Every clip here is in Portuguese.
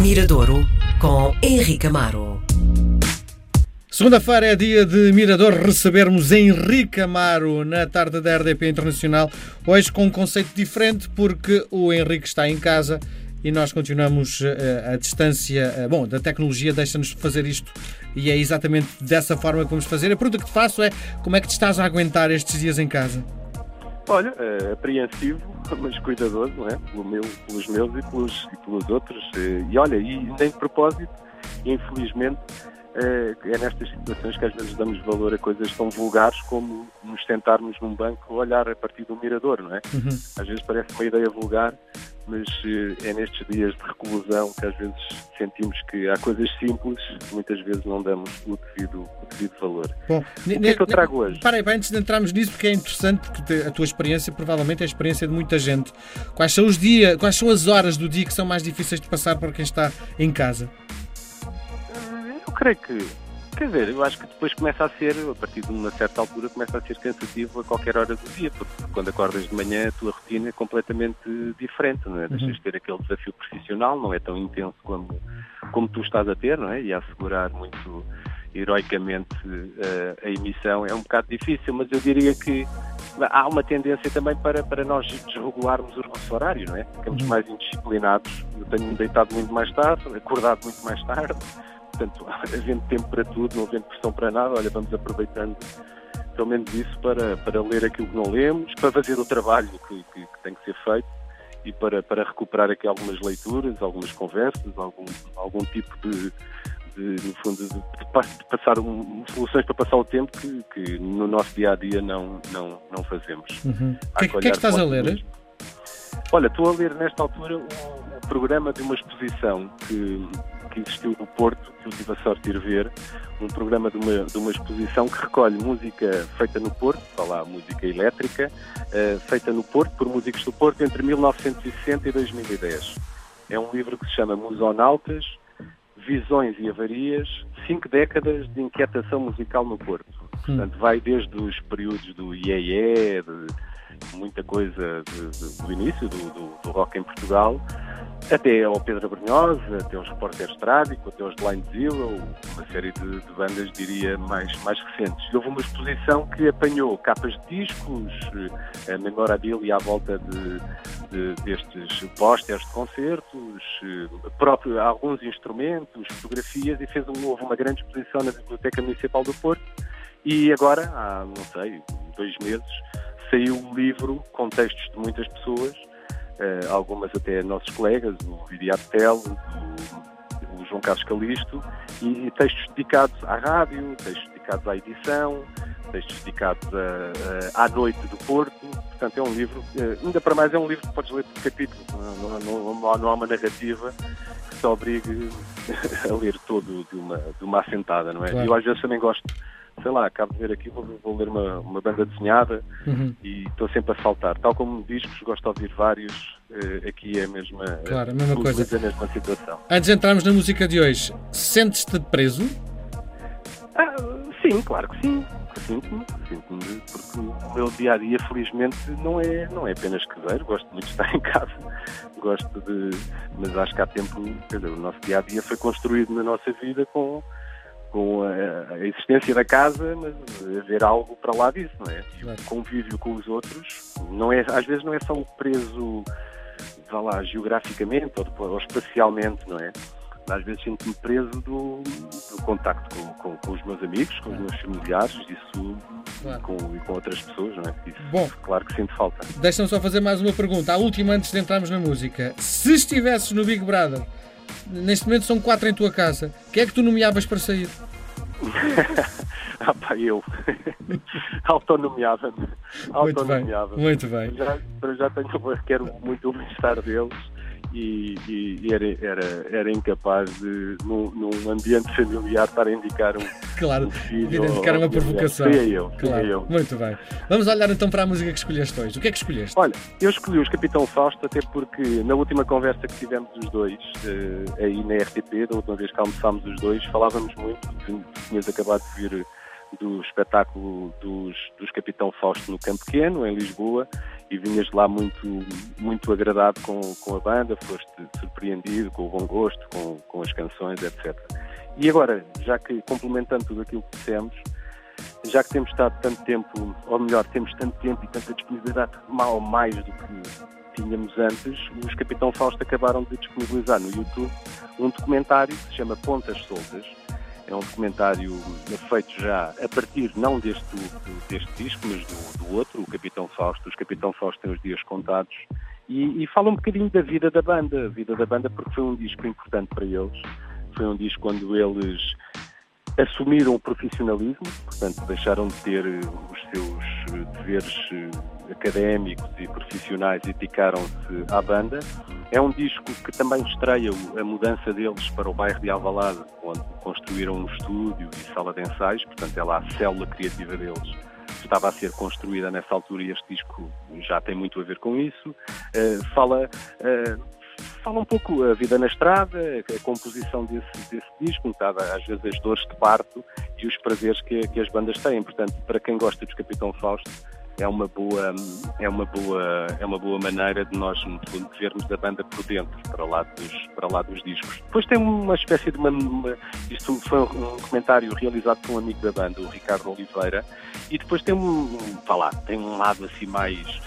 Miradouro com Henrique Amaro. Segunda-feira é dia de Mirador recebermos Henrique Amaro na tarde da RDP Internacional. Hoje com um conceito diferente porque o Henrique está em casa e nós continuamos uh, a distância. Uh, bom, da tecnologia deixa-nos fazer isto e é exatamente dessa forma que vamos fazer. A pergunta que te faço é como é que te estás a aguentar estes dias em casa? Olha, é, apreensivo, mas cuidadoso, não é? Pelo meu, pelos meus e pelos, e pelos outros. E olha, e nem de propósito, infelizmente, é, é nestas situações que às vezes damos valor a coisas tão vulgares como nos sentarmos num banco olhar a partir do mirador, não é? Uhum. Às vezes parece uma ideia vulgar, mas é nestes dias de reclusão que às vezes sentimos que há coisas simples que muitas vezes não damos o devido, o devido valor. Bom, o que é que eu trago hoje? Para aí, antes de entrarmos nisso, porque é interessante, porque a tua experiência provavelmente é a experiência de muita gente. Quais são os dias, quais são as horas do dia que são mais difíceis de passar para quem está em casa? Eu creio que Quer dizer, eu acho que depois começa a ser, a partir de uma certa altura, começa a ser cansativo a qualquer hora do dia, porque quando acordas de manhã a tua rotina é completamente diferente, não é? Uhum. Deixas de ter aquele desafio profissional, não é tão intenso como, como tu estás a ter, não é? E a assegurar muito heroicamente uh, a emissão é um bocado difícil, mas eu diria que há uma tendência também para, para nós desregularmos o nosso horário, não é? Ficamos uhum. mais indisciplinados. Eu tenho deitado muito mais tarde, acordado muito mais tarde portanto, havendo tempo para tudo, não havendo pressão para nada, olha, vamos aproveitando pelo menos isso para, para ler aquilo que não lemos, para fazer o trabalho que, que, que tem que ser feito e para, para recuperar aqui algumas leituras, algumas conversas, algum, algum tipo de, de no fundo, de, de passar um, soluções para passar o tempo que, que, no nosso dia a dia não, não, não fazemos. Uhum. O que, que, é que estás a ler? Olha, estou a ler nesta altura o, o programa de uma exposição que, que existiu no Porto, que eu tive a sorte de ir ver, um programa de uma, de uma exposição que recolhe música feita no Porto, lá música elétrica, uh, feita no Porto, por músicos do Porto, entre 1960 e 2010. É um livro que se chama Musonautas, Visões e Avarias, Cinco Décadas de Inquietação Musical no Porto. Portanto, vai desde os períodos do IEE, de muita coisa de, de, do início do, do, do rock em Portugal, até ao Pedro Brunhosa, até aos Repórteres Trágico, até aos Blind Zero, uma série de, de, bandas, diria, mais, mais recentes. Houve uma exposição que apanhou capas de discos, a memorabilia à volta de, de, destes pósteres de concertos, próprio, alguns instrumentos, fotografias, e fez um, houve uma grande exposição na Biblioteca Municipal do Porto. E agora, há, não sei, dois meses, saiu um livro com textos de muitas pessoas uh, algumas até nossos colegas, o Viriato Tel, o, o, João Carlos Calisto, e, e, textos dedicados à rádio, textos dedicados à edição, textos dedicados a, a, à noite do Porto. Portanto, é um livro, uh, ainda para mais é um livro que podes ler por capítulo, não, não, não, não há uma narrativa que te obrigue a ler todo de uma, de uma assentada, não é? Claro. Eu às vezes também gosto sei lá, acabo de ver aqui, vou, vou ler uma, uma banda desenhada uhum. e estou sempre a saltar. Tal como discos, gosto de ouvir vários, eh, aqui é a mesma, claro, a mesma coisa. a mesma situação. Antes de entrarmos na música de hoje, sentes-te preso? Ah, sim, claro que sim. Sinto-me, sinto-me, porque o meu dia a dia, felizmente, não é, não é apenas caseiro. Gosto muito de estar em casa, gosto de. Mas acho que há tempo, quer dizer, o nosso dia a dia foi construído na nossa vida com com a, a, existência da casa, mas haver algo para lá disso, não é? E o convívio com os outros, não é, às vezes não é só o preso, vá lá, geograficamente ou, ou espacialmente, não é? Às vezes sinto-me preso do, do contacto com, com, com, os meus amigos, com os meus familiares, isso claro. com, e com outras pessoas, não é? Isso, Bom, claro que sinto falta. Deixa-me só fazer mais uma pergunta, a última antes de entrarmos na música. Se estivesses no Big Brother, neste momento são quatro em tua casa. Quem é que tu nomeavas para sair? ah pá, eu. Autonomeava-me. Autonomeava Muito bem. Muito bem. Já, já tenho, quero muito o bem-estar deles e, e, era, era, era incapaz de, num, num, ambiente familiar, estar a indicar um, claro, um filho. Identificar uma provocação. Seria eu, claro. eu. Muito bem. Vamos olhar então para a música que escolheste hoje. O que é que escolheste? Olha, eu escolhi os Capitão Fausto, até porque na última conversa que tivemos os dois, uh, aí na RTP, da última vez que almoçámos os dois, falávamos muito, tinhas acabado de vir do espetáculo dos, dos Capitão Fausto no Campo Pequeno, em Lisboa, e vinhas lá muito, muito agradado com, com a banda, foste surpreendido com o bom gosto, com, com as canções, etc. E agora, já que complementando tudo aquilo que dissemos, já que temos estado tanto tempo, ou melhor, temos tanto tempo e tanta disponibilidade, mal mais do que tínhamos antes, os Capitão Fausto acabaram de disponibilizar no YouTube um documentário que se chama Pontas Soltas. É um documentário feito já a partir não deste, deste disco, mas do, do outro, o Capitão Fausto. Os Capitão Fausto têm os dias contados e, e fala um bocadinho da vida da banda, a vida da banda porque foi um disco importante para eles. Foi um disco quando eles assumiram o profissionalismo, portanto, deixaram de ter os seus deveres eh, académicos e profissionais dedicaram-se à banda. É um disco que também estreia a mudança deles para o bairro de Alvalade, onde construíram um estúdio e sala de ensaios, portanto, é lá a célula criativa deles estava a ser construída nessa altura e este disco já tem muito a ver com isso. Uh, fala uh, fala um pouco a vida na estrada, a composição desse, desse disco, bocado, às vezes as dores de parto e os prazeres que, que as bandas têm. Portanto, para quem gosta dos Capitão Fausto, é uma boa é uma boa é uma boa maneira de nós vermos a banda por dentro para lá dos para lá dos discos. Depois tem uma espécie de uma, uma isto foi um comentário realizado por um amigo da banda o Ricardo Oliveira e depois tem um lá tem um lado assim mais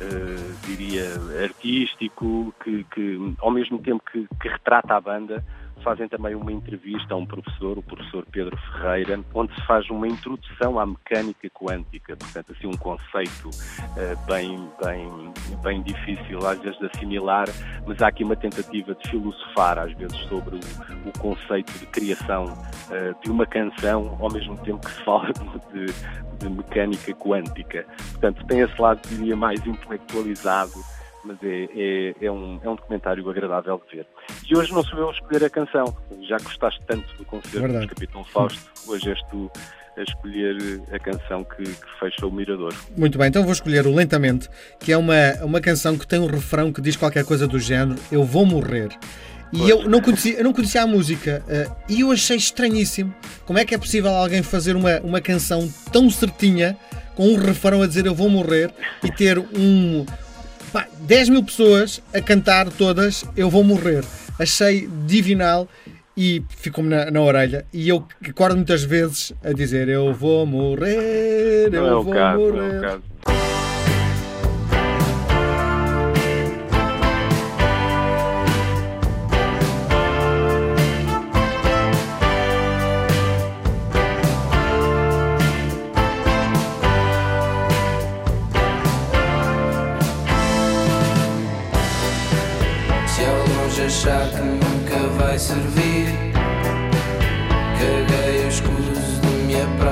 uh, diria artístico que, que ao mesmo tempo que, que retrata a banda fazem também uma entrevista a um professor, o professor Pedro Ferreira, onde se faz uma introdução à mecânica quântica, portanto, assim, um conceito uh, bem, bem, bem difícil às vezes de assimilar, mas há aqui uma tentativa de filosofar às vezes sobre o, o conceito de criação uh, de uma canção, ao mesmo tempo que se fala de, de mecânica quântica. Portanto, tem esse lado, diria, mais intelectualizado mas é, é, é, um, é um documentário agradável de ver. E hoje não sou eu a escolher a canção, já gostaste tanto do concerto Verdade. do Capitão Fausto, hoje és tu a escolher a canção que, que fecha o Mirador. Muito bem, então vou escolher o Lentamente, que é uma, uma canção que tem um refrão que diz qualquer coisa do género Eu vou morrer. E pois. eu não conhecia, eu não conhecia a música uh, e eu achei estranhíssimo como é que é possível alguém fazer uma, uma canção tão certinha com um refrão a dizer eu vou morrer e ter um, Pá, 10 mil pessoas a cantar todas Eu Vou Morrer. Achei divinal e ficou-me na, na, orelha. E eu acordo muitas vezes a dizer Eu vou morrer, eu não vou é caso, morrer. Não é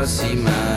aproximar.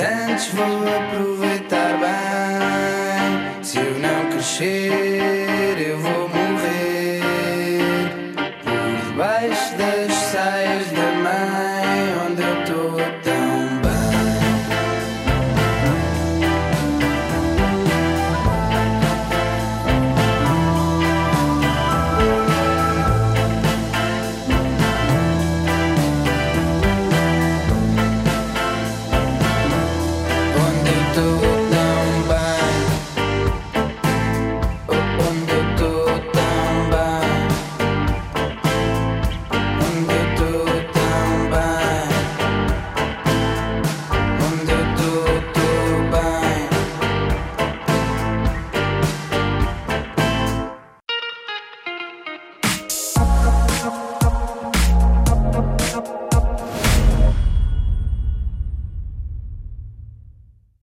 Antes vou aproveitar bem. Se eu não crescer.